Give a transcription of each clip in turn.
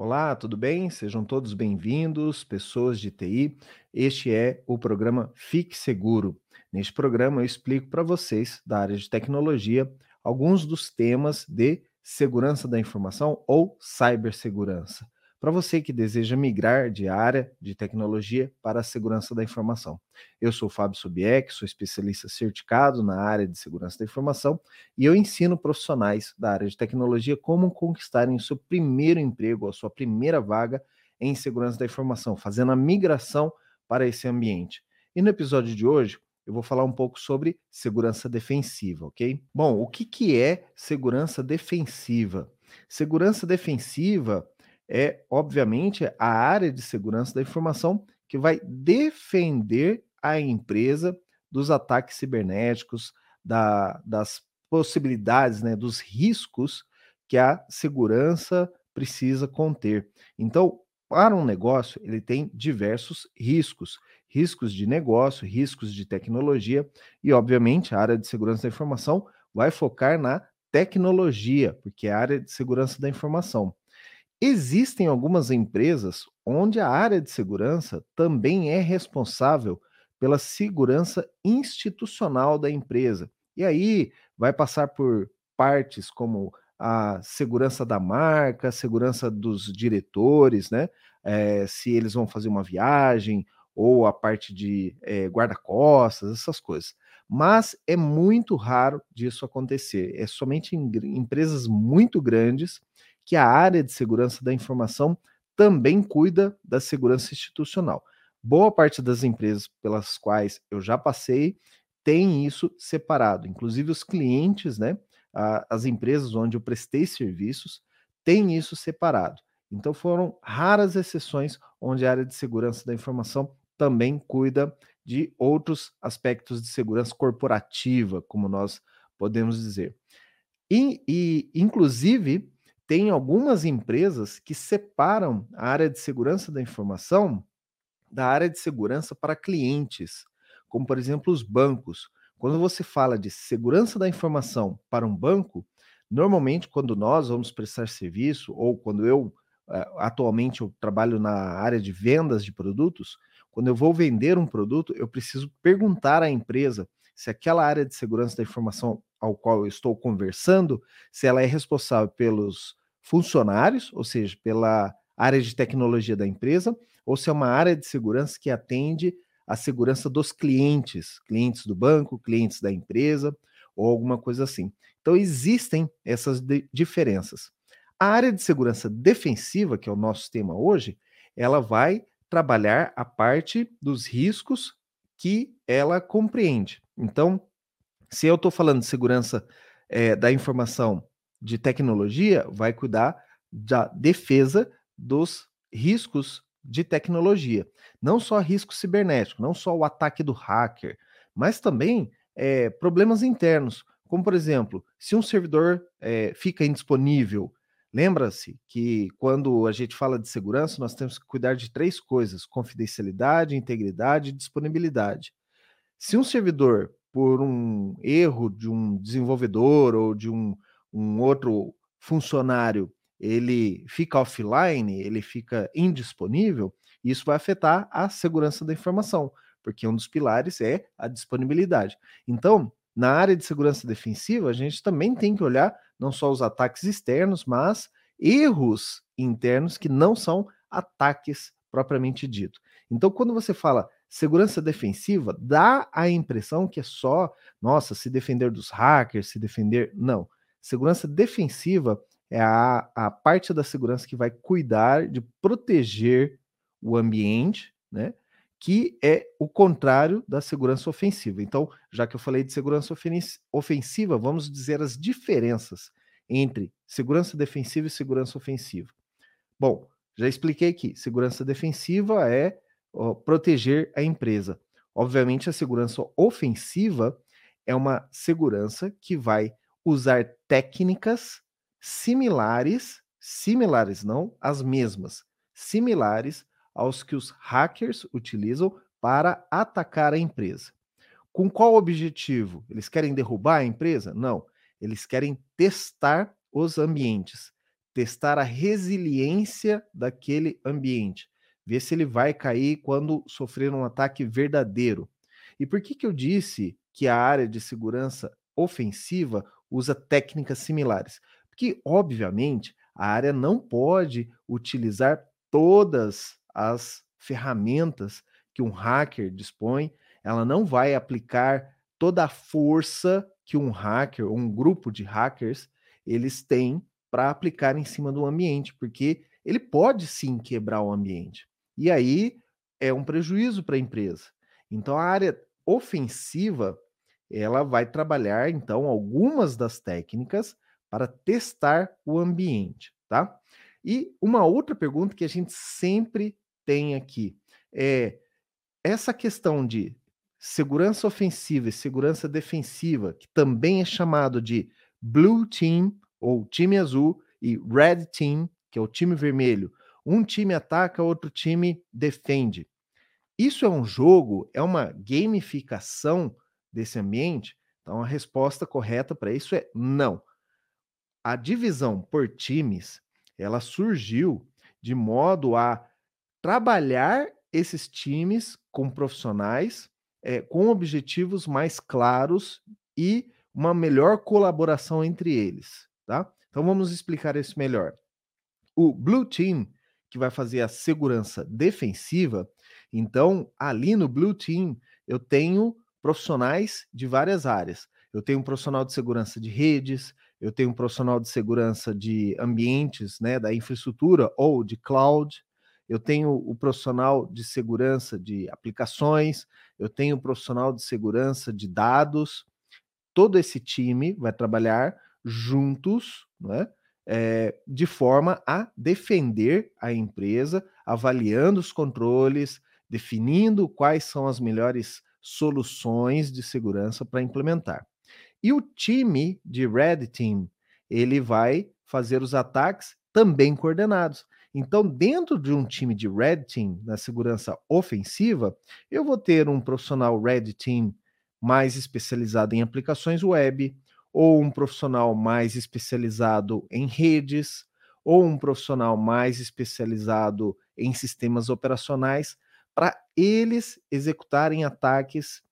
Olá, tudo bem? Sejam todos bem-vindos, pessoas de TI. Este é o programa Fique Seguro. Neste programa, eu explico para vocês, da área de tecnologia, alguns dos temas de segurança da informação ou cibersegurança para você que deseja migrar de área de tecnologia para a segurança da informação. Eu sou Fábio Sobieck, sou especialista certificado na área de segurança da informação e eu ensino profissionais da área de tecnologia como conquistarem o seu primeiro emprego, a sua primeira vaga em segurança da informação, fazendo a migração para esse ambiente. E no episódio de hoje, eu vou falar um pouco sobre segurança defensiva, ok? Bom, o que, que é segurança defensiva? Segurança defensiva é, obviamente, a área de segurança da informação que vai defender a empresa dos ataques cibernéticos, da, das possibilidades, né, dos riscos que a segurança precisa conter. Então, para um negócio, ele tem diversos riscos: riscos de negócio, riscos de tecnologia, e, obviamente, a área de segurança da informação vai focar na tecnologia, porque é a área de segurança da informação. Existem algumas empresas onde a área de segurança também é responsável pela segurança institucional da empresa. E aí vai passar por partes como a segurança da marca, a segurança dos diretores, né? É, se eles vão fazer uma viagem, ou a parte de é, guarda-costas, essas coisas. Mas é muito raro disso acontecer. É somente em empresas muito grandes que a área de segurança da informação também cuida da segurança institucional. Boa parte das empresas pelas quais eu já passei tem isso separado, inclusive os clientes, né? As empresas onde eu prestei serviços têm isso separado. Então foram raras exceções onde a área de segurança da informação também cuida de outros aspectos de segurança corporativa, como nós podemos dizer. E, e inclusive, tem algumas empresas que separam a área de segurança da informação da área de segurança para clientes, como por exemplo os bancos. Quando você fala de segurança da informação para um banco, normalmente quando nós vamos prestar serviço ou quando eu eh, atualmente eu trabalho na área de vendas de produtos, quando eu vou vender um produto, eu preciso perguntar à empresa se aquela área de segurança da informação ao qual eu estou conversando, se ela é responsável pelos funcionários, ou seja, pela área de tecnologia da empresa, ou se é uma área de segurança que atende a segurança dos clientes, clientes do banco, clientes da empresa, ou alguma coisa assim. Então, existem essas diferenças. A área de segurança defensiva, que é o nosso tema hoje, ela vai trabalhar a parte dos riscos que ela compreende. Então, se eu estou falando de segurança é, da informação de tecnologia vai cuidar da defesa dos riscos de tecnologia. Não só risco cibernético, não só o ataque do hacker, mas também é, problemas internos, como por exemplo, se um servidor é, fica indisponível, lembra-se que quando a gente fala de segurança, nós temos que cuidar de três coisas: confidencialidade, integridade e disponibilidade. Se um servidor, por um erro de um desenvolvedor ou de um um outro funcionário ele fica offline, ele fica indisponível, isso vai afetar a segurança da informação, porque um dos pilares é a disponibilidade. Então, na área de segurança defensiva, a gente também tem que olhar não só os ataques externos, mas erros internos que não são ataques propriamente dito. Então, quando você fala segurança defensiva, dá a impressão que é só, nossa, se defender dos hackers, se defender. Não. Segurança defensiva é a, a parte da segurança que vai cuidar de proteger o ambiente, né? Que é o contrário da segurança ofensiva. Então, já que eu falei de segurança ofensiva, vamos dizer as diferenças entre segurança defensiva e segurança ofensiva. Bom, já expliquei aqui. Segurança defensiva é ó, proteger a empresa. Obviamente, a segurança ofensiva é uma segurança que vai usar técnicas similares, similares não as mesmas, similares aos que os hackers utilizam para atacar a empresa. Com qual objetivo? Eles querem derrubar a empresa? Não, eles querem testar os ambientes, testar a resiliência daquele ambiente, ver se ele vai cair quando sofrer um ataque verdadeiro. E por que, que eu disse que a área de segurança ofensiva usa técnicas similares? Porque, obviamente, a área não pode utilizar todas as ferramentas que um hacker dispõe, ela não vai aplicar toda a força que um hacker ou um grupo de hackers eles têm para aplicar em cima do ambiente, porque ele pode sim quebrar o ambiente. E aí é um prejuízo para a empresa. Então a área ofensiva, ela vai trabalhar então algumas das técnicas para testar o ambiente, tá? E uma outra pergunta que a gente sempre tem aqui é essa questão de segurança ofensiva e segurança defensiva, que também é chamado de Blue Team ou time azul e Red Team, que é o time vermelho. Um time ataca, outro time defende. Isso é um jogo, é uma gamificação desse ambiente? Então a resposta correta para isso é não. A divisão por times, ela surgiu de modo a trabalhar esses times com profissionais é, com objetivos mais claros e uma melhor colaboração entre eles, tá? Então vamos explicar isso melhor. O Blue Team, que vai fazer a segurança defensiva, então ali no Blue Team eu tenho profissionais de várias áreas. Eu tenho um profissional de segurança de redes, eu tenho um profissional de segurança de ambientes, né, da infraestrutura ou de cloud, eu tenho o profissional de segurança de aplicações, eu tenho o profissional de segurança de dados. Todo esse time vai trabalhar juntos, né, é, de forma a defender a empresa, avaliando os controles, definindo quais são as melhores soluções de segurança para implementar. E o time de Red Team, ele vai fazer os ataques também coordenados. Então, dentro de um time de Red Team, na segurança ofensiva, eu vou ter um profissional Red Team mais especializado em aplicações web, ou um profissional mais especializado em redes, ou um profissional mais especializado em sistemas operacionais, para eles executarem ataques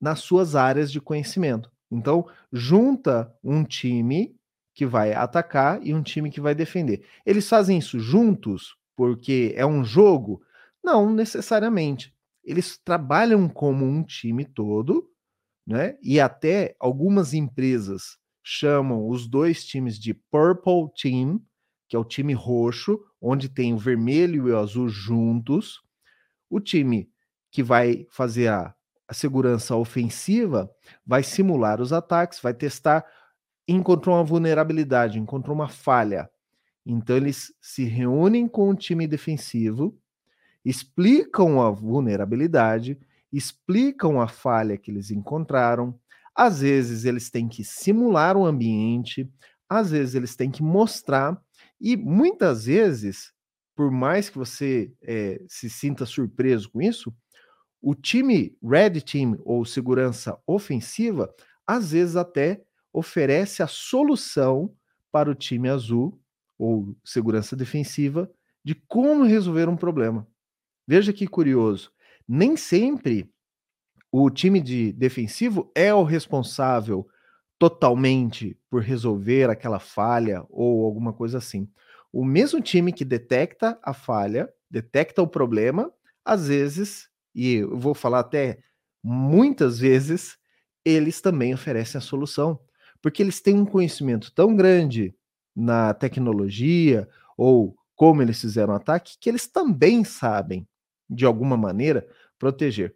nas suas áreas de conhecimento. Então, junta um time que vai atacar e um time que vai defender. Eles fazem isso juntos porque é um jogo? Não necessariamente. Eles trabalham como um time todo, né? E até algumas empresas chamam os dois times de Purple Team, que é o time roxo, onde tem o vermelho e o azul juntos. O time que vai fazer a, a segurança ofensiva vai simular os ataques, vai testar encontrou uma vulnerabilidade, encontrou uma falha. Então eles se reúnem com o time defensivo, explicam a vulnerabilidade, explicam a falha que eles encontraram. Às vezes eles têm que simular o ambiente, às vezes eles têm que mostrar, e muitas vezes, por mais que você é, se sinta surpreso com isso, o time Red Team ou segurança ofensiva, às vezes até oferece a solução para o time azul, ou segurança defensiva, de como resolver um problema. Veja que curioso. Nem sempre o time de defensivo é o responsável totalmente por resolver aquela falha ou alguma coisa assim. O mesmo time que detecta a falha, detecta o problema, às vezes, e eu vou falar até muitas vezes, eles também oferecem a solução porque eles têm um conhecimento tão grande na tecnologia ou como eles fizeram o ataque, que eles também sabem, de alguma maneira, proteger.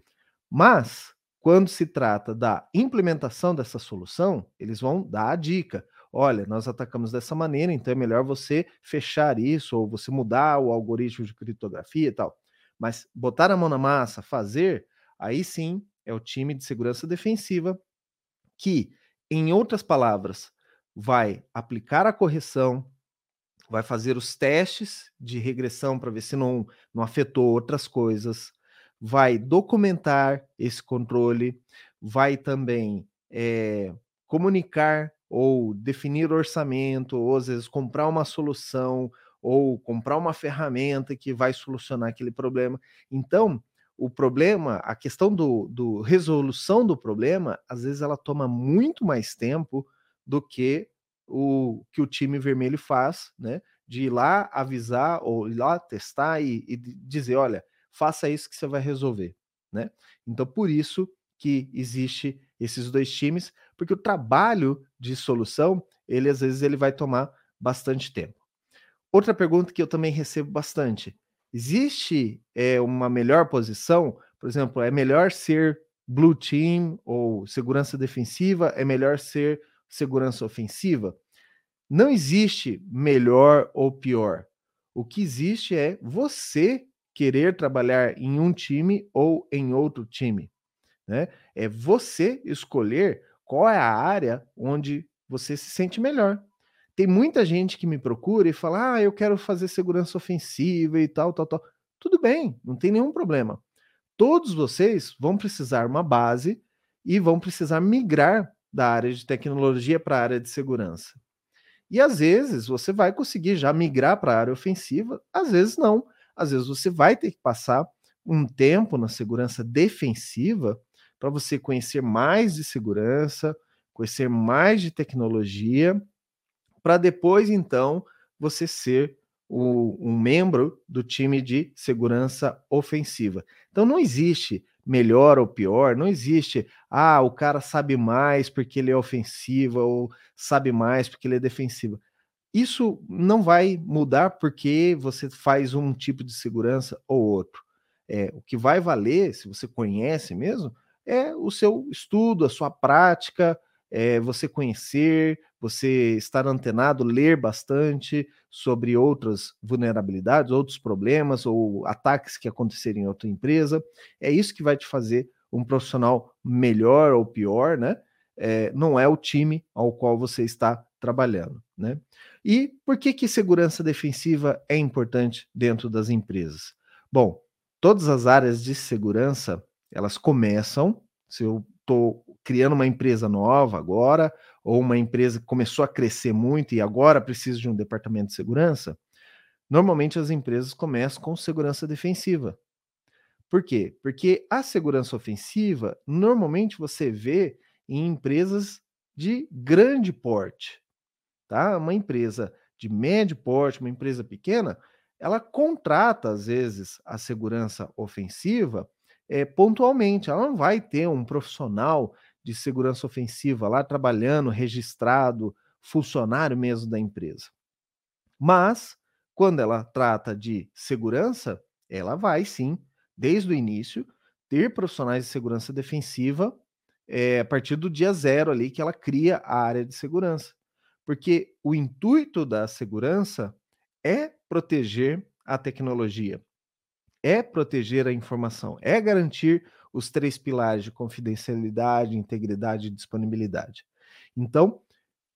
Mas, quando se trata da implementação dessa solução, eles vão dar a dica. Olha, nós atacamos dessa maneira, então é melhor você fechar isso, ou você mudar o algoritmo de criptografia e tal. Mas botar a mão na massa, fazer, aí sim é o time de segurança defensiva que em outras palavras, vai aplicar a correção, vai fazer os testes de regressão para ver se não, não afetou outras coisas, vai documentar esse controle, vai também é, comunicar ou definir orçamento, ou às vezes comprar uma solução, ou comprar uma ferramenta que vai solucionar aquele problema. Então, o problema, a questão do, do resolução do problema, às vezes ela toma muito mais tempo do que o que o time vermelho faz, né? De ir lá avisar ou ir lá testar e, e dizer, olha, faça isso que você vai resolver, né? Então, por isso que existe esses dois times, porque o trabalho de solução, ele às vezes ele vai tomar bastante tempo. Outra pergunta que eu também recebo bastante: Existe é, uma melhor posição? Por exemplo, é melhor ser blue team ou segurança defensiva? É melhor ser segurança ofensiva? Não existe melhor ou pior. O que existe é você querer trabalhar em um time ou em outro time. Né? É você escolher qual é a área onde você se sente melhor. Tem muita gente que me procura e fala: ah, eu quero fazer segurança ofensiva e tal, tal, tal. Tudo bem, não tem nenhum problema. Todos vocês vão precisar uma base e vão precisar migrar da área de tecnologia para a área de segurança. E às vezes você vai conseguir já migrar para a área ofensiva, às vezes não. Às vezes você vai ter que passar um tempo na segurança defensiva para você conhecer mais de segurança, conhecer mais de tecnologia para depois, então, você ser o, um membro do time de segurança ofensiva. Então, não existe melhor ou pior, não existe, ah, o cara sabe mais porque ele é ofensiva ou sabe mais porque ele é defensiva. Isso não vai mudar porque você faz um tipo de segurança ou outro. É, o que vai valer, se você conhece mesmo, é o seu estudo, a sua prática, é, você conhecer, você estar antenado, ler bastante sobre outras vulnerabilidades, outros problemas ou ataques que aconteceram em outra empresa. É isso que vai te fazer um profissional melhor ou pior, né? É, não é o time ao qual você está trabalhando, né? E por que que segurança defensiva é importante dentro das empresas? Bom, todas as áreas de segurança, elas começam, se eu estou criando uma empresa nova agora, ou uma empresa que começou a crescer muito e agora precisa de um departamento de segurança, normalmente as empresas começam com segurança defensiva. Por quê? Porque a segurança ofensiva, normalmente você vê em empresas de grande porte, tá? Uma empresa de médio porte, uma empresa pequena, ela contrata às vezes a segurança ofensiva é, pontualmente. Ela não vai ter um profissional de segurança ofensiva lá trabalhando, registrado, funcionário mesmo da empresa. Mas, quando ela trata de segurança, ela vai sim, desde o início, ter profissionais de segurança defensiva é, a partir do dia zero ali que ela cria a área de segurança. Porque o intuito da segurança é proteger a tecnologia, é proteger a informação, é garantir os três pilares de confidencialidade, integridade e disponibilidade. Então,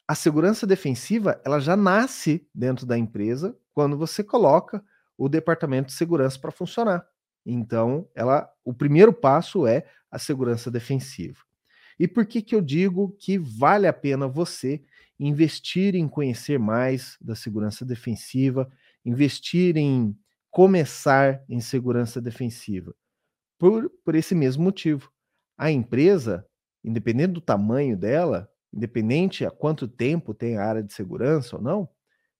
a segurança defensiva, ela já nasce dentro da empresa quando você coloca o departamento de segurança para funcionar. Então, ela, o primeiro passo é a segurança defensiva. E por que que eu digo que vale a pena você investir em conhecer mais da segurança defensiva, investir em começar em segurança defensiva? Por, por esse mesmo motivo. A empresa, independente do tamanho dela, independente a quanto tempo tem a área de segurança ou não,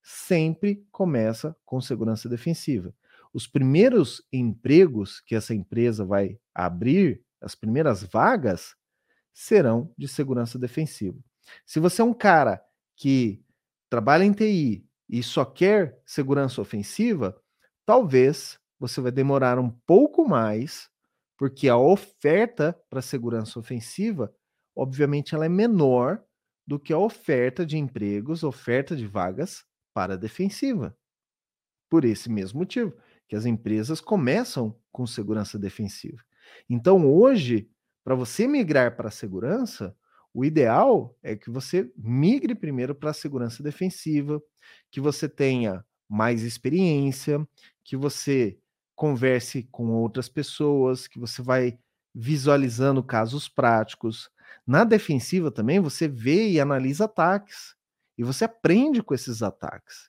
sempre começa com segurança defensiva. Os primeiros empregos que essa empresa vai abrir, as primeiras vagas, serão de segurança defensiva. Se você é um cara que trabalha em TI e só quer segurança ofensiva, talvez você vai demorar um pouco mais, porque a oferta para segurança ofensiva, obviamente, ela é menor do que a oferta de empregos, oferta de vagas para a defensiva. Por esse mesmo motivo, que as empresas começam com segurança defensiva. Então, hoje, para você migrar para a segurança, o ideal é que você migre primeiro para a segurança defensiva, que você tenha mais experiência, que você converse com outras pessoas, que você vai visualizando casos práticos. Na defensiva também você vê e analisa ataques e você aprende com esses ataques.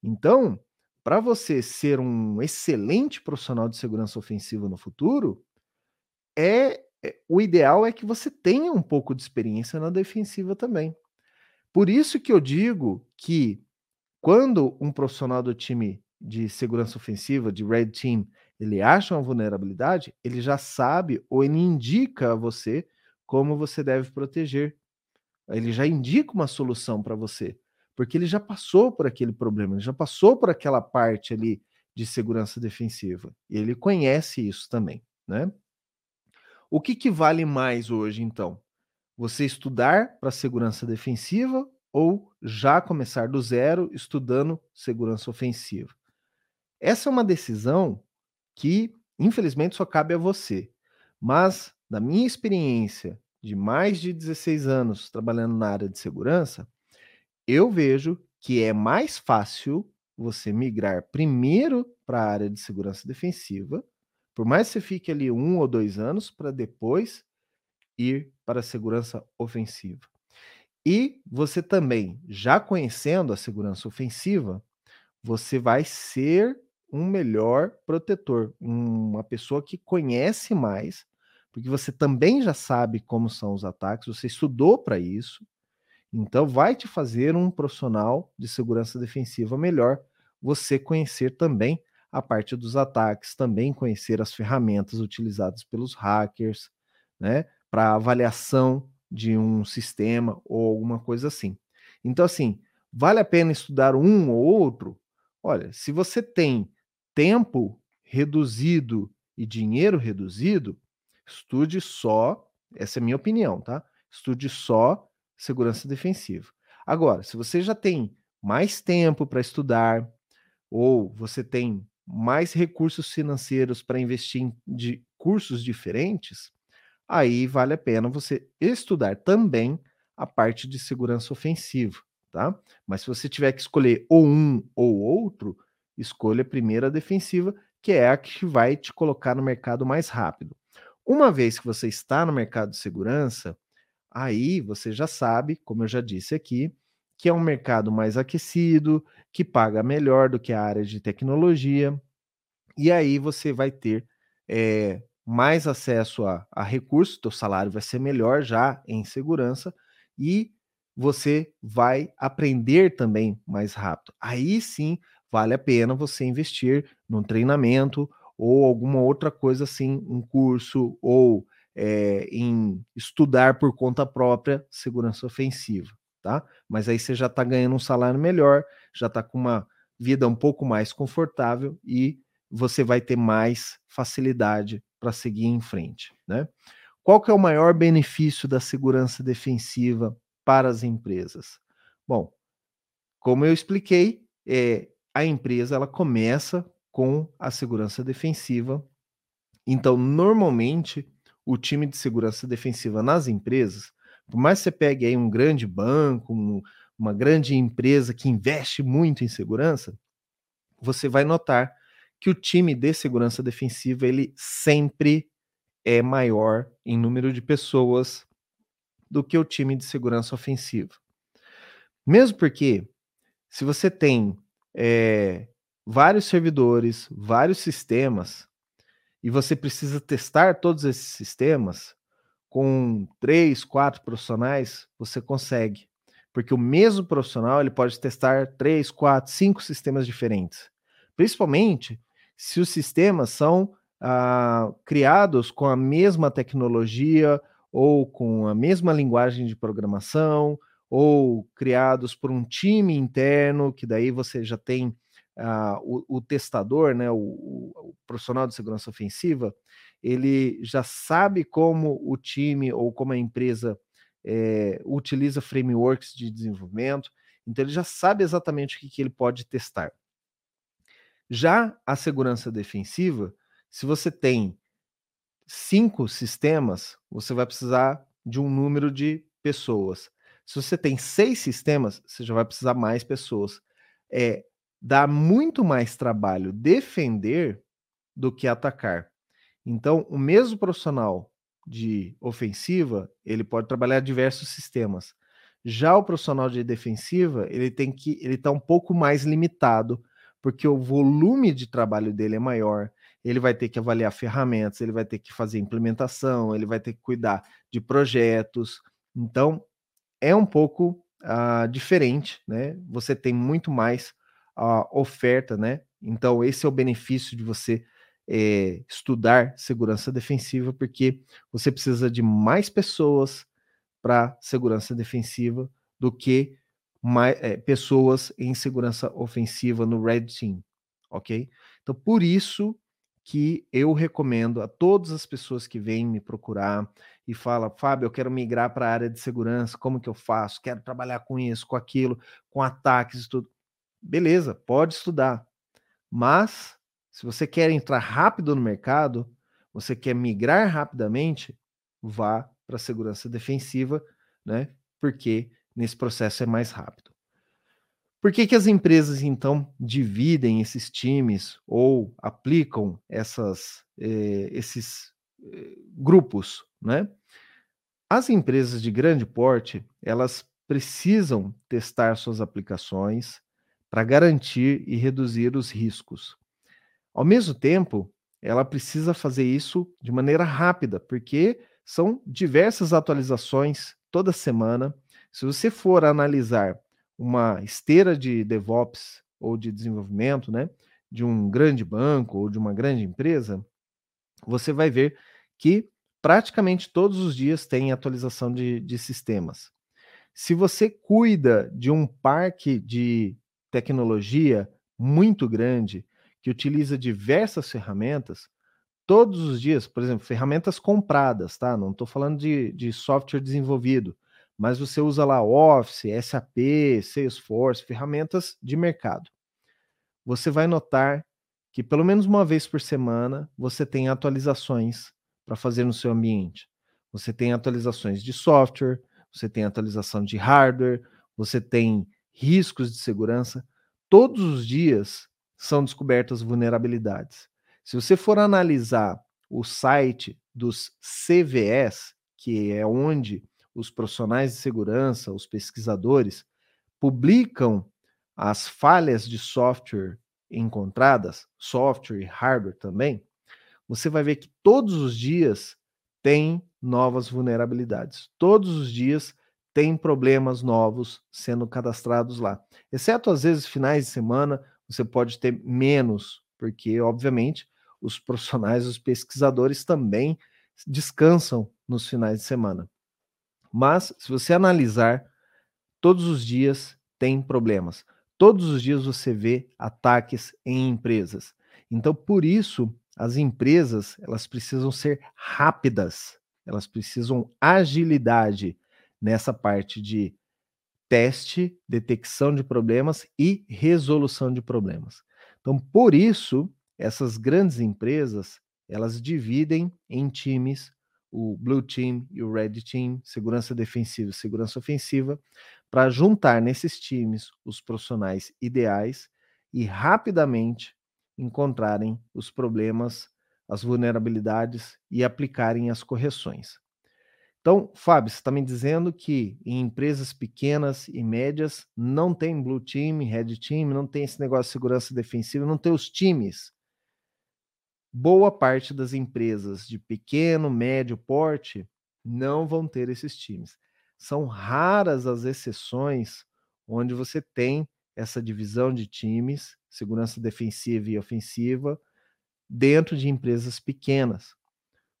Então, para você ser um excelente profissional de segurança ofensiva no futuro, é, é, o ideal é que você tenha um pouco de experiência na defensiva também. Por isso que eu digo que quando um profissional do time de segurança ofensiva, de Red Team, ele acha uma vulnerabilidade, ele já sabe ou ele indica a você como você deve proteger. Ele já indica uma solução para você, porque ele já passou por aquele problema, ele já passou por aquela parte ali de segurança defensiva. E ele conhece isso também, né? O que, que vale mais hoje, então? Você estudar para segurança defensiva ou já começar do zero estudando segurança ofensiva? Essa é uma decisão que, infelizmente, só cabe a você. Mas, da minha experiência de mais de 16 anos trabalhando na área de segurança, eu vejo que é mais fácil você migrar primeiro para a área de segurança defensiva, por mais que você fique ali um ou dois anos, para depois ir para a segurança ofensiva. E você também, já conhecendo a segurança ofensiva, você vai ser um melhor protetor, uma pessoa que conhece mais, porque você também já sabe como são os ataques, você estudou para isso, então vai te fazer um profissional de segurança defensiva melhor, você conhecer também a parte dos ataques, também conhecer as ferramentas utilizadas pelos hackers, né, para avaliação de um sistema ou alguma coisa assim. Então, assim, vale a pena estudar um ou outro? Olha, se você tem tempo reduzido e dinheiro reduzido, estude só, essa é a minha opinião, tá? Estude só segurança defensiva. Agora, se você já tem mais tempo para estudar, ou você tem mais recursos financeiros para investir em de cursos diferentes, aí vale a pena você estudar também a parte de segurança ofensiva, tá? Mas se você tiver que escolher ou um ou outro, escolha a primeira defensiva, que é a que vai te colocar no mercado mais rápido. Uma vez que você está no mercado de segurança, aí você já sabe, como eu já disse aqui, que é um mercado mais aquecido, que paga melhor do que a área de tecnologia, e aí você vai ter é, mais acesso a, a recursos, teu salário vai ser melhor já em segurança, e você vai aprender também mais rápido. Aí sim vale a pena você investir num treinamento ou alguma outra coisa assim, um curso ou é, em estudar por conta própria segurança ofensiva, tá? Mas aí você já está ganhando um salário melhor, já está com uma vida um pouco mais confortável e você vai ter mais facilidade para seguir em frente, né? Qual que é o maior benefício da segurança defensiva para as empresas? Bom, como eu expliquei, é, a empresa ela começa com a segurança defensiva. Então, normalmente, o time de segurança defensiva nas empresas, por mais que você pegue aí um grande banco, um, uma grande empresa que investe muito em segurança, você vai notar que o time de segurança defensiva ele sempre é maior em número de pessoas do que o time de segurança ofensiva. Mesmo porque, se você tem é, vários servidores, vários sistemas, e você precisa testar todos esses sistemas, com três, quatro profissionais, você consegue. Porque o mesmo profissional ele pode testar três, quatro, cinco sistemas diferentes. Principalmente se os sistemas são ah, criados com a mesma tecnologia ou com a mesma linguagem de programação ou criados por um time interno, que daí você já tem uh, o, o, testador, né, o, o, profissional de segurança ofensiva, ele já sabe como o time ou como a empresa é, utiliza frameworks de desenvolvimento, então ele já sabe exatamente o que, que ele pode testar. Já a segurança defensiva, se você tem cinco sistemas, você vai precisar de um número de pessoas. Se você tem seis sistemas, você já vai precisar mais pessoas. É, dá muito mais trabalho defender do que atacar. Então, o mesmo profissional de ofensiva, ele pode trabalhar diversos sistemas. Já o profissional de defensiva, ele tem que ele está um pouco mais limitado, porque o volume de trabalho dele é maior. Ele vai ter que avaliar ferramentas, ele vai ter que fazer implementação, ele vai ter que cuidar de projetos. Então, é um pouco uh, diferente, né? Você tem muito mais uh, oferta, né? Então, esse é o benefício de você é, estudar segurança defensiva, porque você precisa de mais pessoas para segurança defensiva do que mais, é, pessoas em segurança ofensiva no Red Team, ok? Então, por isso que eu recomendo a todas as pessoas que vêm me procurar e fala, Fábio, eu quero migrar para a área de segurança, como que eu faço? Quero trabalhar com isso, com aquilo, com ataques e tudo. Beleza, pode estudar. Mas se você quer entrar rápido no mercado, você quer migrar rapidamente, vá para a segurança defensiva, né? Porque nesse processo é mais rápido. Por que, que as empresas, então, dividem esses times ou aplicam essas, eh, esses eh, grupos, né? As empresas de grande porte, elas precisam testar suas aplicações para garantir e reduzir os riscos. Ao mesmo tempo, ela precisa fazer isso de maneira rápida, porque são diversas atualizações toda semana. Se você for analisar uma esteira de DevOps ou de desenvolvimento, né, de um grande banco ou de uma grande empresa, você vai ver que praticamente todos os dias tem atualização de, de sistemas. Se você cuida de um parque de tecnologia muito grande, que utiliza diversas ferramentas, todos os dias, por exemplo, ferramentas compradas, tá? Não estou falando de, de software desenvolvido, mas você usa lá Office, SAP, Salesforce, ferramentas de mercado. Você vai notar que pelo menos uma vez por semana você tem atualizações para fazer no seu ambiente. Você tem atualizações de software, você tem atualização de hardware, você tem riscos de segurança. Todos os dias são descobertas vulnerabilidades. Se você for analisar o site dos CVS, que é onde os profissionais de segurança, os pesquisadores, publicam as falhas de software encontradas, software e hardware também, você vai ver que todos os dias tem novas vulnerabilidades. Todos os dias tem problemas novos sendo cadastrados lá. Exceto às vezes finais de semana, você pode ter menos, porque obviamente os profissionais, os pesquisadores também descansam nos finais de semana. Mas, se você analisar, todos os dias tem problemas. Todos os dias você vê ataques em empresas. Então, por isso, as empresas elas precisam ser rápidas, elas precisam agilidade nessa parte de teste, detecção de problemas e resolução de problemas. Então, por isso, essas grandes empresas, elas dividem em times, o Blue Team e o Red Team, segurança defensiva e segurança ofensiva, para juntar nesses times os profissionais ideais e rapidamente encontrarem os problemas, as vulnerabilidades e aplicarem as correções. Então, Fábio, você está me dizendo que em empresas pequenas e médias não tem Blue Team, Red Team, não tem esse negócio de segurança defensiva, não tem os times boa parte das empresas de pequeno, médio porte não vão ter esses times. São raras as exceções onde você tem essa divisão de times, segurança defensiva e ofensiva, dentro de empresas pequenas.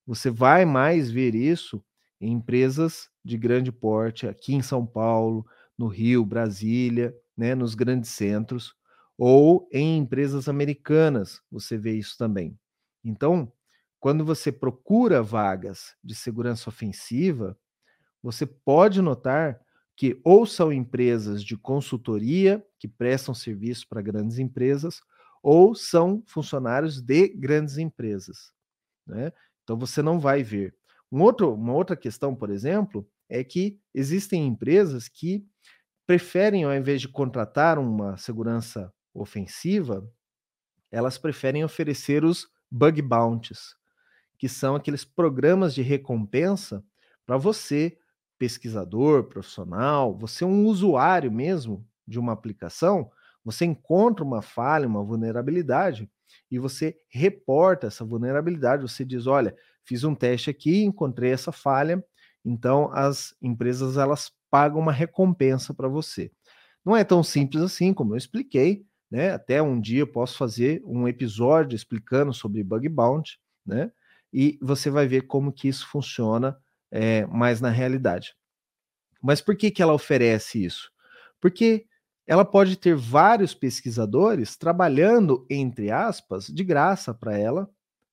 Você vai mais ver isso em empresas de grande porte, aqui em São Paulo, no Rio, Brasília, né, nos grandes centros, ou em empresas americanas, você vê isso também. Então, quando você procura vagas de segurança ofensiva, você pode notar que ou são empresas de consultoria que prestam serviço para grandes empresas, ou são funcionários de grandes empresas. Né? Então você não vai ver. Um outro, uma outra questão, por exemplo, é que existem empresas que preferem, ao invés de contratar uma segurança ofensiva, elas preferem oferecer os bug bounties, que são aqueles programas de recompensa para você, pesquisador, profissional, você é um usuário mesmo de uma aplicação, você encontra uma falha, uma vulnerabilidade e você reporta essa vulnerabilidade, você diz, olha, fiz um teste aqui, encontrei essa falha, então as empresas elas pagam uma recompensa para você. Não é tão simples assim, como eu expliquei, né? Até um dia eu posso fazer um episódio explicando sobre bug bounty, né? E você vai ver como que isso funciona é, mais na realidade. Mas por que, que ela oferece isso? Porque ela pode ter vários pesquisadores trabalhando, entre aspas, de graça para ela,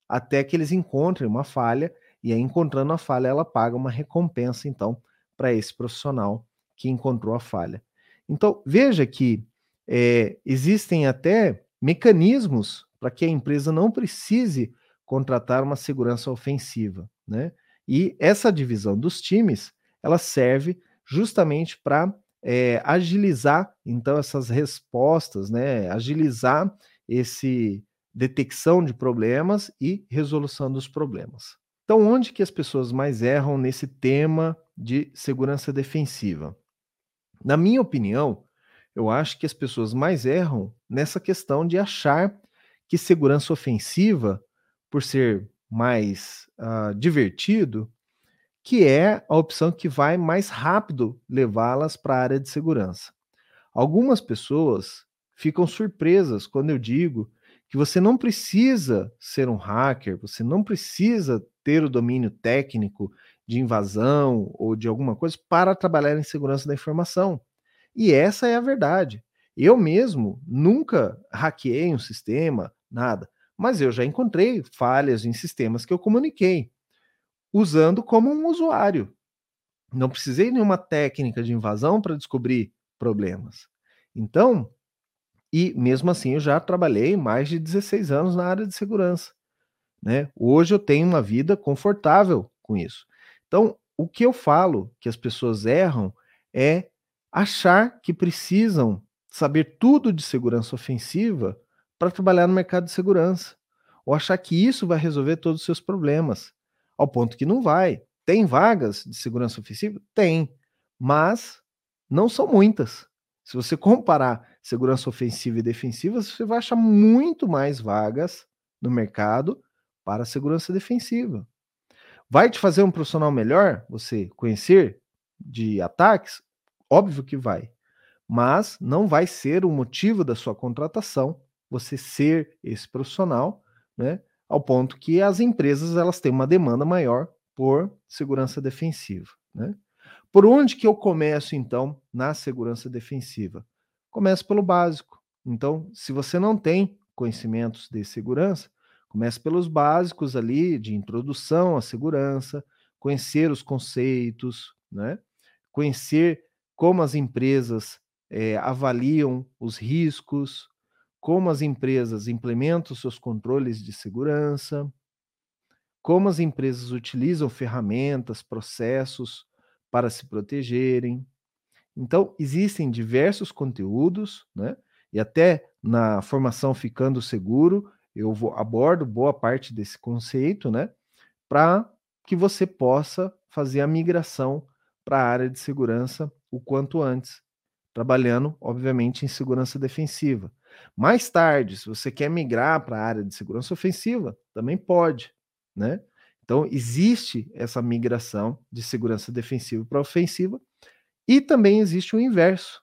até que eles encontrem uma falha, e aí, encontrando a falha, ela paga uma recompensa, então, para esse profissional que encontrou a falha. Então, veja que é, existem até mecanismos para que a empresa não precise contratar uma segurança ofensiva, né? E essa divisão dos times, ela serve justamente para é, agilizar, então, essas respostas, né? Agilizar esse detecção de problemas e resolução dos problemas. Então, onde que as pessoas mais erram nesse tema de segurança defensiva? Na minha opinião, eu acho que as pessoas mais erram nessa questão de achar que segurança ofensiva, por ser mais uh, divertido, que é a opção que vai mais rápido levá-las para a área de segurança. Algumas pessoas ficam surpresas quando eu digo que você não precisa ser um hacker, você não precisa ter o domínio técnico de invasão ou de alguma coisa para trabalhar em segurança da informação. E essa é a verdade. Eu mesmo nunca hackeei um sistema, nada, mas eu já encontrei falhas em sistemas que eu comuniquei, usando como um usuário. Não precisei nenhuma técnica de invasão para descobrir problemas. Então, e mesmo assim eu já trabalhei mais de 16 anos na área de segurança. Né? Hoje eu tenho uma vida confortável com isso. Então, o que eu falo que as pessoas erram é achar que precisam saber tudo de segurança ofensiva para trabalhar no mercado de segurança, ou achar que isso vai resolver todos os seus problemas, ao ponto que não vai. Tem vagas de segurança ofensiva? Tem, mas não são muitas. Se você comparar segurança ofensiva e defensiva, você vai achar muito mais vagas no mercado para segurança defensiva. Vai te fazer um profissional melhor você conhecer de ataques? Óbvio que vai. Mas não vai ser o motivo da sua contratação você ser esse profissional, né? Ao ponto que as empresas elas têm uma demanda maior por segurança defensiva, né? Por onde que eu começo então na segurança defensiva? Começo pelo básico. Então, se você não tem conhecimentos de segurança, comece pelos básicos ali de introdução à segurança, conhecer os conceitos, né? Conhecer como as empresas é, avaliam os riscos, como as empresas implementam seus controles de segurança, como as empresas utilizam ferramentas, processos para se protegerem. Então, existem diversos conteúdos, né? E até na formação Ficando Seguro, eu vou, abordo boa parte desse conceito, né? Para que você possa fazer a migração para a área de segurança o quanto antes, trabalhando, obviamente, em segurança defensiva. Mais tarde, se você quer migrar para a área de segurança ofensiva, também pode, né? Então, existe essa migração de segurança defensiva para ofensiva e também existe o inverso.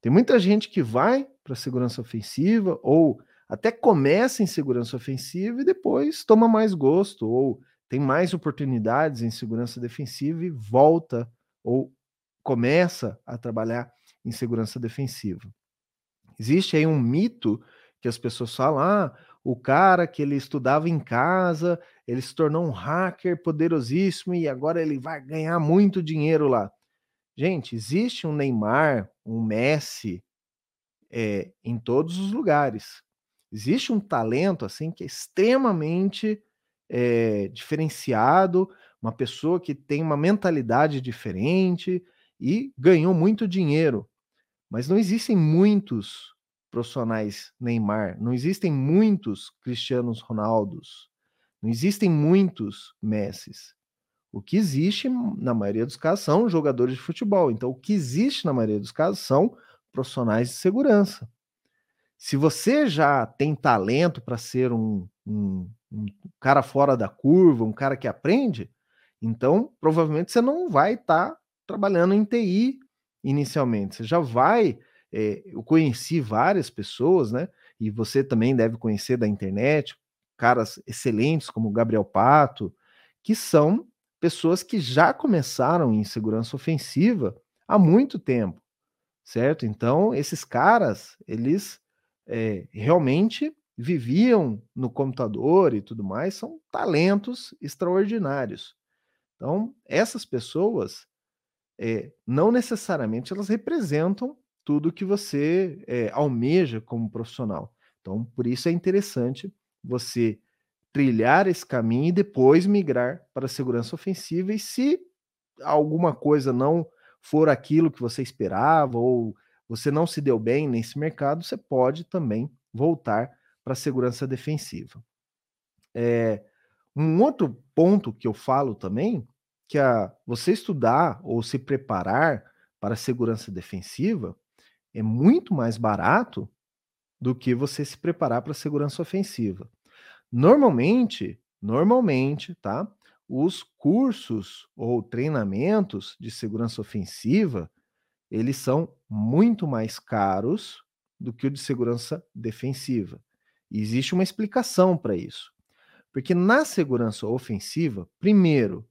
Tem muita gente que vai para segurança ofensiva ou até começa em segurança ofensiva e depois toma mais gosto ou tem mais oportunidades em segurança defensiva e volta ou começa a trabalhar em segurança defensiva. Existe aí um mito que as pessoas falam: ah, o cara que ele estudava em casa, ele se tornou um hacker poderosíssimo e agora ele vai ganhar muito dinheiro lá. Gente, existe um Neymar, um Messi é, em todos os lugares. Existe um talento assim que é extremamente é, diferenciado, uma pessoa que tem uma mentalidade diferente, e ganhou muito dinheiro. Mas não existem muitos profissionais Neymar, não existem muitos Cristianos Ronaldos. Não existem muitos Messis. O que existe, na maioria dos casos, são jogadores de futebol. Então, o que existe, na maioria dos casos, são profissionais de segurança. Se você já tem talento para ser um, um, um, cara fora da curva, um cara que aprende, então provavelmente você não vai estar tá trabalhando em TI inicialmente. Você já vai. É, eu conheci várias pessoas, né? E você também deve conhecer da internet, caras excelentes como Gabriel Pato, que são pessoas que já começaram em segurança ofensiva há muito tempo, certo? Então, esses caras, eles é, realmente viviam no computador e tudo mais, são talentos extraordinários. Então, essas pessoas, é, não necessariamente elas representam tudo que você é, almeja como profissional. Então, por isso é interessante você trilhar esse caminho e depois migrar para a segurança ofensiva. E se alguma coisa não for aquilo que você esperava ou você não se deu bem nesse mercado, você pode também voltar para a segurança defensiva. É, um outro ponto que eu falo também, que a você estudar ou se preparar para a segurança defensiva é muito mais barato do que você se preparar para a segurança ofensiva. Normalmente, normalmente, tá? Os cursos ou treinamentos de segurança ofensiva, eles são muito mais caros do que o de segurança defensiva. E existe uma explicação para isso. Porque na segurança ofensiva, primeiro,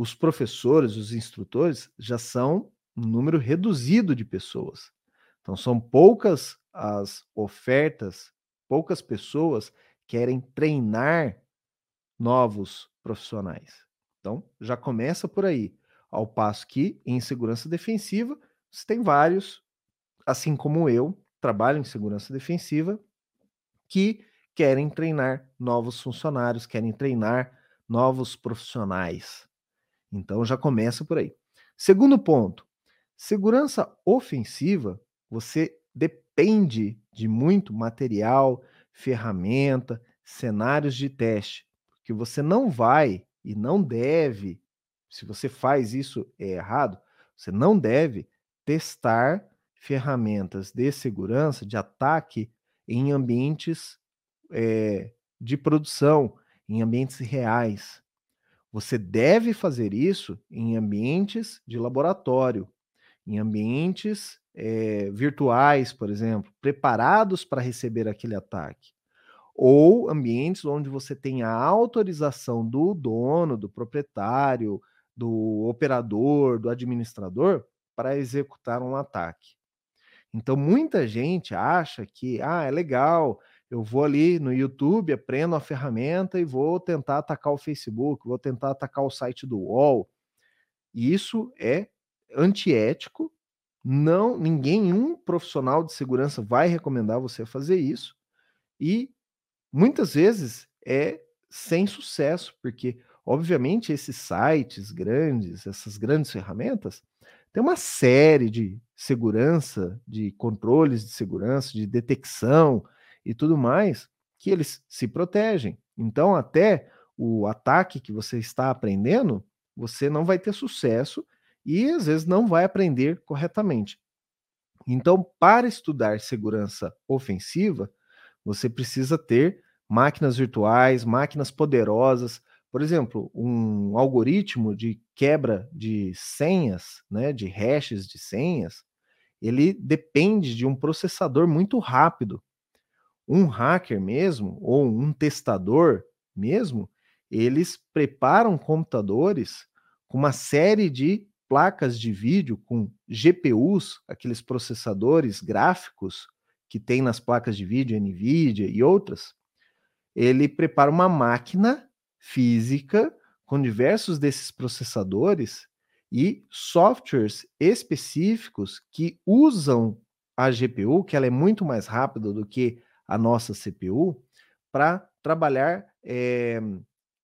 os professores, os instrutores já são um número reduzido de pessoas. Então são poucas as ofertas, poucas pessoas querem treinar novos profissionais. Então já começa por aí. Ao passo que em segurança defensiva, você tem vários, assim como eu, trabalham em segurança defensiva, que querem treinar novos funcionários, querem treinar novos profissionais. Então já começa por aí. Segundo ponto, segurança ofensiva, você depende de muito material, ferramenta, cenários de teste, porque você não vai e não deve, se você faz isso é errado, você não deve testar ferramentas de segurança, de ataque em ambientes é, de produção, em ambientes reais. Você deve fazer isso em ambientes de laboratório, em ambientes é, virtuais, por exemplo, preparados para receber aquele ataque. Ou ambientes onde você tem a autorização do dono, do proprietário, do operador, do administrador para executar um ataque. Então, muita gente acha que, ah, é legal, eu vou ali no YouTube, aprendo a ferramenta e vou tentar atacar o Facebook, vou tentar atacar o site do UOL. Isso é antiético. Não, ninguém, um profissional de segurança vai recomendar você fazer isso. E muitas vezes é sem sucesso, porque obviamente esses sites grandes, essas grandes ferramentas, tem uma série de segurança, de controles de segurança, de detecção e tudo mais, que eles se protegem. Então, até o ataque que você está aprendendo, você não vai ter sucesso e às vezes não vai aprender corretamente. Então, para estudar segurança ofensiva, você precisa ter máquinas virtuais, máquinas poderosas, por exemplo, um algoritmo de quebra de senhas, né, de hashes de senhas, ele depende de um processador muito rápido. Um hacker mesmo, ou um testador mesmo, eles preparam computadores com uma série de placas de vídeo com GPUs, aqueles processadores gráficos que tem nas placas de vídeo NVIDIA e outras. Ele prepara uma máquina física com diversos desses processadores e softwares específicos que usam a GPU, que ela é muito mais rápida do que a nossa CPU, para trabalhar é,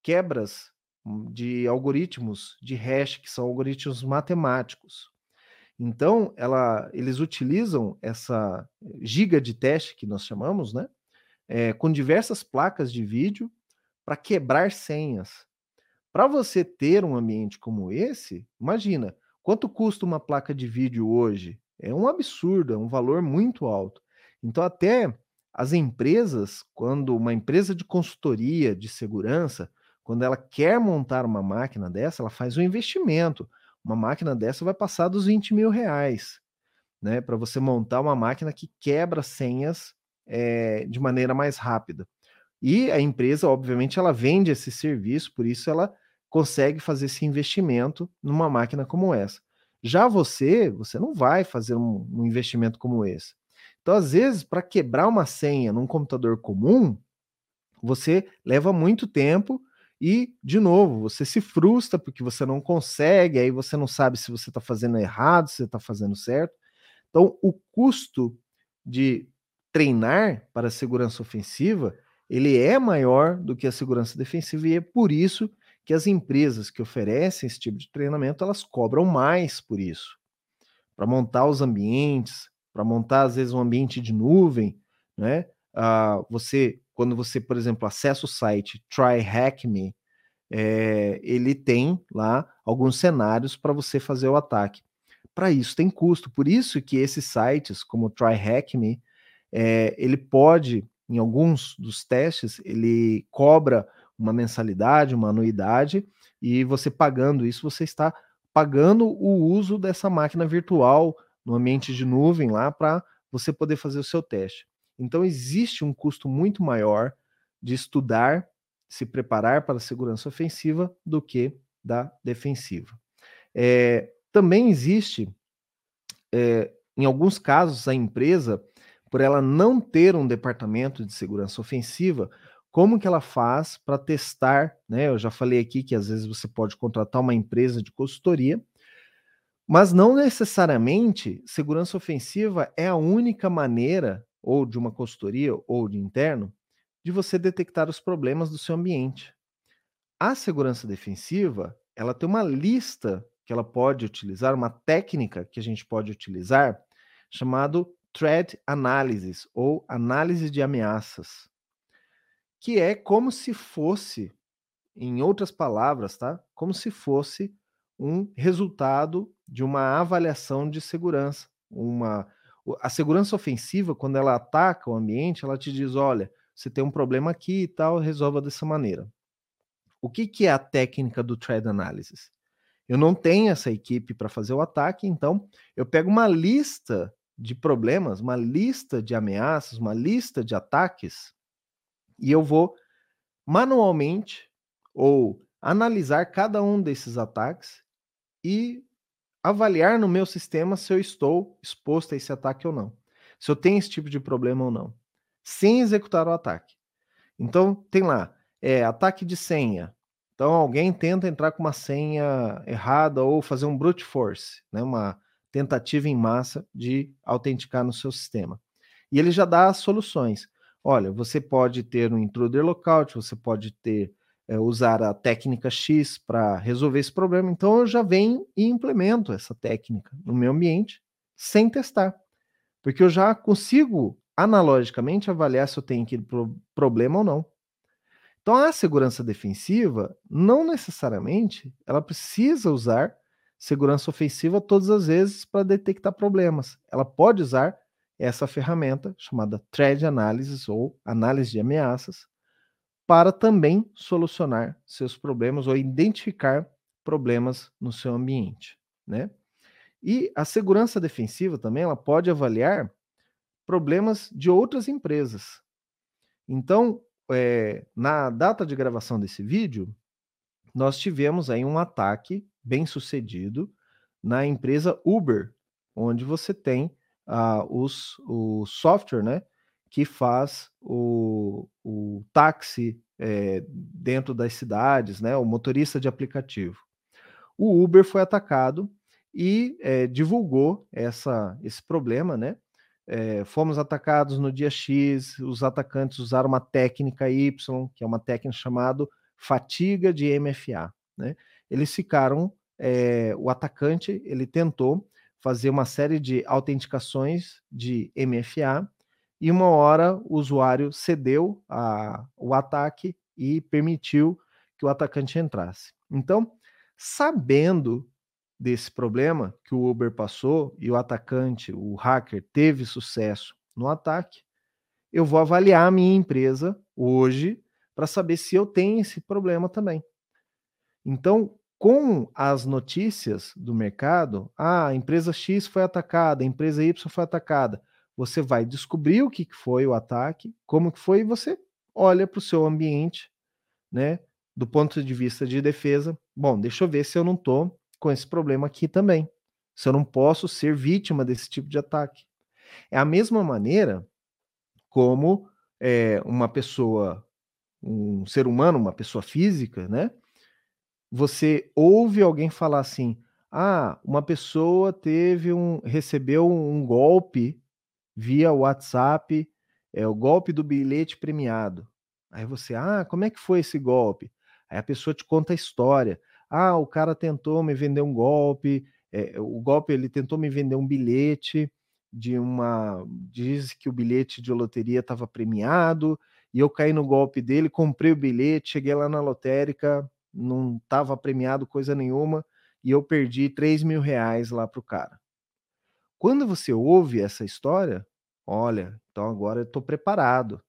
quebras de algoritmos de hash, que são algoritmos matemáticos. Então, ela, eles utilizam essa giga de teste que nós chamamos, né? É, com diversas placas de vídeo para quebrar senhas. Para você ter um ambiente como esse, imagina, quanto custa uma placa de vídeo hoje? É um absurdo, é um valor muito alto. Então, até as empresas, quando uma empresa de consultoria de segurança, quando ela quer montar uma máquina dessa, ela faz um investimento. Uma máquina dessa vai passar dos 20 mil reais, né? Para você montar uma máquina que quebra senhas é, de maneira mais rápida. E a empresa, obviamente, ela vende esse serviço, por isso ela consegue fazer esse investimento numa máquina como essa. Já você, você não vai fazer um, um investimento como esse. Então, às vezes, para quebrar uma senha num computador comum, você leva muito tempo e, de novo, você se frustra porque você não consegue, aí você não sabe se você está fazendo errado, se você está fazendo certo. Então, o custo de treinar para a segurança ofensiva, ele é maior do que a segurança defensiva e é por isso que as empresas que oferecem esse tipo de treinamento, elas cobram mais por isso. Para montar os ambientes, para montar às vezes um ambiente de nuvem, né? Uh, você, quando você, por exemplo, acessa o site Try é, ele tem lá alguns cenários para você fazer o ataque. Para isso tem custo, por isso que esses sites, como Try Hack Me, é, ele pode, em alguns dos testes, ele cobra uma mensalidade, uma anuidade, e você pagando isso, você está pagando o uso dessa máquina virtual no ambiente de nuvem lá para você poder fazer o seu teste. Então existe um custo muito maior de estudar, se preparar para a segurança ofensiva do que da defensiva. É, também existe, é, em alguns casos, a empresa, por ela não ter um departamento de segurança ofensiva, como que ela faz para testar, né? Eu já falei aqui que às vezes você pode contratar uma empresa de consultoria, mas não necessariamente segurança ofensiva é a única maneira, ou de uma consultoria ou de interno, de você detectar os problemas do seu ambiente. A segurança defensiva, ela tem uma lista que ela pode utilizar, uma técnica que a gente pode utilizar, chamado threat analysis ou análise de ameaças que é como se fosse, em outras palavras, tá? Como se fosse um resultado de uma avaliação de segurança. Uma, a segurança ofensiva, quando ela ataca o ambiente, ela te diz: olha, você tem um problema aqui e tal, resolva dessa maneira. O que, que é a técnica do threat analysis? Eu não tenho essa equipe para fazer o ataque, então eu pego uma lista de problemas, uma lista de ameaças, uma lista de ataques e eu vou manualmente ou analisar cada um desses ataques e avaliar no meu sistema se eu estou exposto a esse ataque ou não. Se eu tenho esse tipo de problema ou não, sem executar o ataque. Então, tem lá, é, ataque de senha. Então, alguém tenta entrar com uma senha errada ou fazer um brute force, né, uma tentativa em massa de autenticar no seu sistema. E ele já dá as soluções. Olha, você pode ter um intruder lookout, você pode ter é, usar a técnica X para resolver esse problema. Então eu já venho e implemento essa técnica no meu ambiente sem testar, porque eu já consigo analogicamente avaliar se eu tenho aquele pro problema ou não. Então a segurança defensiva não necessariamente ela precisa usar segurança ofensiva todas as vezes para detectar problemas. Ela pode usar essa ferramenta chamada Threat Analysis ou análise de ameaças para também solucionar seus problemas ou identificar problemas no seu ambiente, né? E a segurança defensiva também ela pode avaliar problemas de outras empresas. Então, é, na data de gravação desse vídeo, nós tivemos aí um ataque bem sucedido na empresa Uber, onde você tem uh, os, o software, né, que faz o, o táxi é, dentro das cidades, né, o motorista de aplicativo. O Uber foi atacado e é, divulgou essa, esse problema, né? É, fomos atacados no dia X, os atacantes usaram uma técnica Y, que é uma técnica chamada fatiga de MFA. Né? Eles ficaram, é, o atacante ele tentou fazer uma série de autenticações de MFA e uma hora o usuário cedeu a, o ataque e permitiu que o atacante entrasse. Então, sabendo desse problema que o Uber passou e o atacante, o hacker, teve sucesso no ataque, eu vou avaliar a minha empresa hoje para saber se eu tenho esse problema também. Então, com as notícias do mercado, ah, a empresa X foi atacada, a empresa Y foi atacada, você vai descobrir o que foi o ataque, como que foi, e você olha para o seu ambiente, né, do ponto de vista de defesa. Bom, deixa eu ver se eu não estou com esse problema aqui também, se eu não posso ser vítima desse tipo de ataque. É a mesma maneira como é, uma pessoa, um ser humano, uma pessoa física, né? Você ouve alguém falar assim: ah, uma pessoa teve um, recebeu um golpe via WhatsApp, é o golpe do bilhete premiado. Aí você, ah, como é que foi esse golpe? Aí a pessoa te conta a história. Ah, o cara tentou me vender um golpe, é, o golpe ele tentou me vender um bilhete de uma. Diz que o bilhete de loteria estava premiado, e eu caí no golpe dele, comprei o bilhete, cheguei lá na lotérica, não estava premiado coisa nenhuma, e eu perdi 3 mil reais lá para o cara. Quando você ouve essa história, olha, então agora eu estou preparado.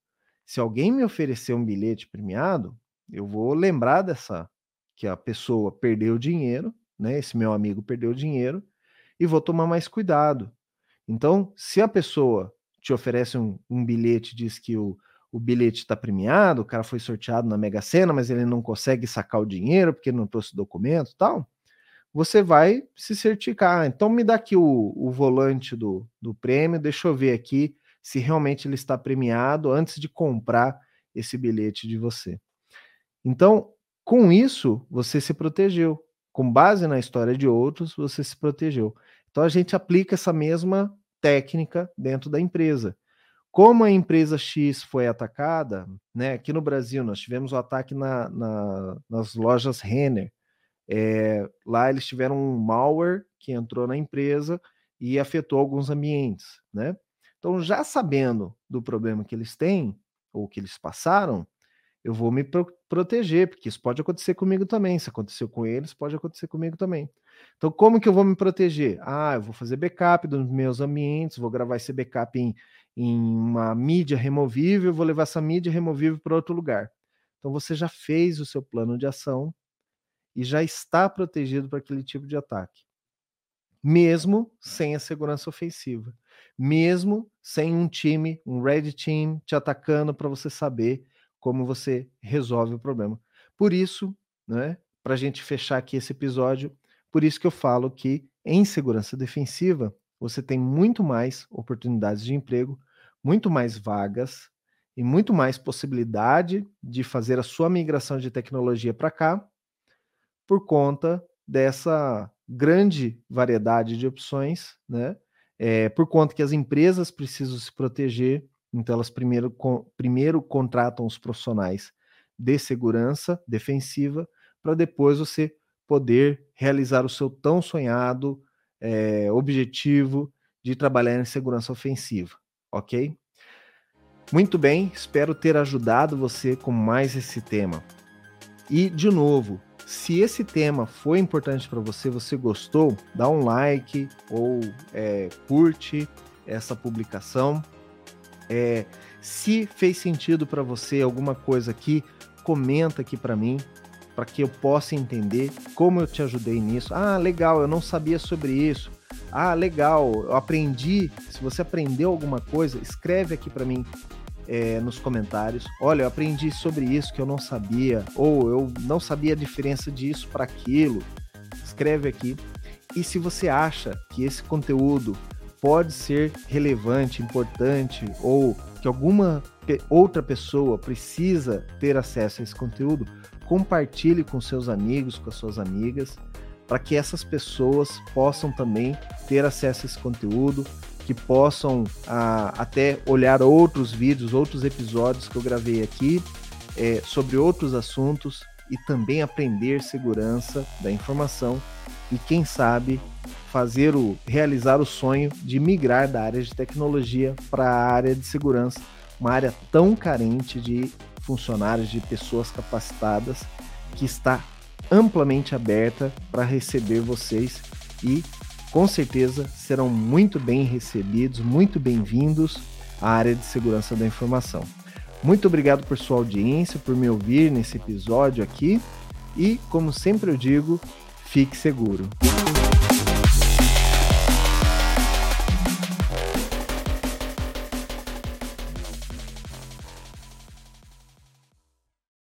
Se alguém me oferecer um bilhete premiado, eu vou lembrar dessa que a pessoa perdeu dinheiro, né? Esse meu amigo perdeu dinheiro e vou tomar mais cuidado. Então, se a pessoa te oferece um, um bilhete, diz que o, o bilhete está premiado, o cara foi sorteado na Mega Sena, mas ele não consegue sacar o dinheiro porque não trouxe documento tal, você vai se certificar. Então, me dá aqui o, o volante do, do prêmio, deixa eu ver aqui se realmente ele está premiado antes de comprar esse bilhete de você. Então, com isso, você se protegeu. Com base na história de outros, você se protegeu. Então a gente aplica essa mesma técnica dentro da empresa. Como a empresa X foi atacada, né? Aqui no Brasil nós tivemos o um ataque na, na, nas lojas Renner. É, lá eles tiveram um malware que entrou na empresa e afetou alguns ambientes, né? Então, já sabendo do problema que eles têm ou que eles passaram, eu vou me pro proteger, porque isso pode acontecer comigo também. Se aconteceu com eles, pode acontecer comigo também. Então, como que eu vou me proteger? Ah, eu vou fazer backup dos meus ambientes, vou gravar esse backup em, em uma mídia removível, vou levar essa mídia removível para outro lugar. Então, você já fez o seu plano de ação e já está protegido para aquele tipo de ataque. Mesmo sem a segurança ofensiva. Mesmo sem um time, um red team, te atacando para você saber como você resolve o problema. Por isso, né, para a gente fechar aqui esse episódio, por isso que eu falo que em segurança defensiva você tem muito mais oportunidades de emprego, muito mais vagas e muito mais possibilidade de fazer a sua migração de tecnologia para cá por conta dessa grande variedade de opções, né? É, por conta que as empresas precisam se proteger, então elas primeiro, primeiro contratam os profissionais de segurança defensiva para depois você poder realizar o seu tão sonhado é, objetivo de trabalhar em segurança ofensiva, ok? Muito bem, espero ter ajudado você com mais esse tema. E, de novo, se esse tema foi importante para você, você gostou, dá um like ou é, curte essa publicação. É, se fez sentido para você alguma coisa aqui, comenta aqui para mim, para que eu possa entender como eu te ajudei nisso. Ah, legal, eu não sabia sobre isso. Ah, legal, eu aprendi. Se você aprendeu alguma coisa, escreve aqui para mim é, nos comentários. Olha, eu aprendi sobre isso que eu não sabia, ou eu não sabia a diferença disso para aquilo. Escreve aqui. E se você acha que esse conteúdo pode ser relevante, importante, ou que alguma outra pessoa precisa ter acesso a esse conteúdo, compartilhe com seus amigos, com as suas amigas, para que essas pessoas possam também ter acesso a esse conteúdo, que possam ah, até olhar outros vídeos, outros episódios que eu gravei aqui é, sobre outros assuntos e também aprender segurança da informação e quem sabe fazer o realizar o sonho de migrar da área de tecnologia para a área de segurança, uma área tão carente de funcionários, de pessoas capacitadas, que está amplamente aberta para receber vocês e com certeza serão muito bem recebidos, muito bem-vindos à área de segurança da informação. Muito obrigado por sua audiência, por me ouvir nesse episódio aqui e, como sempre eu digo, fique seguro.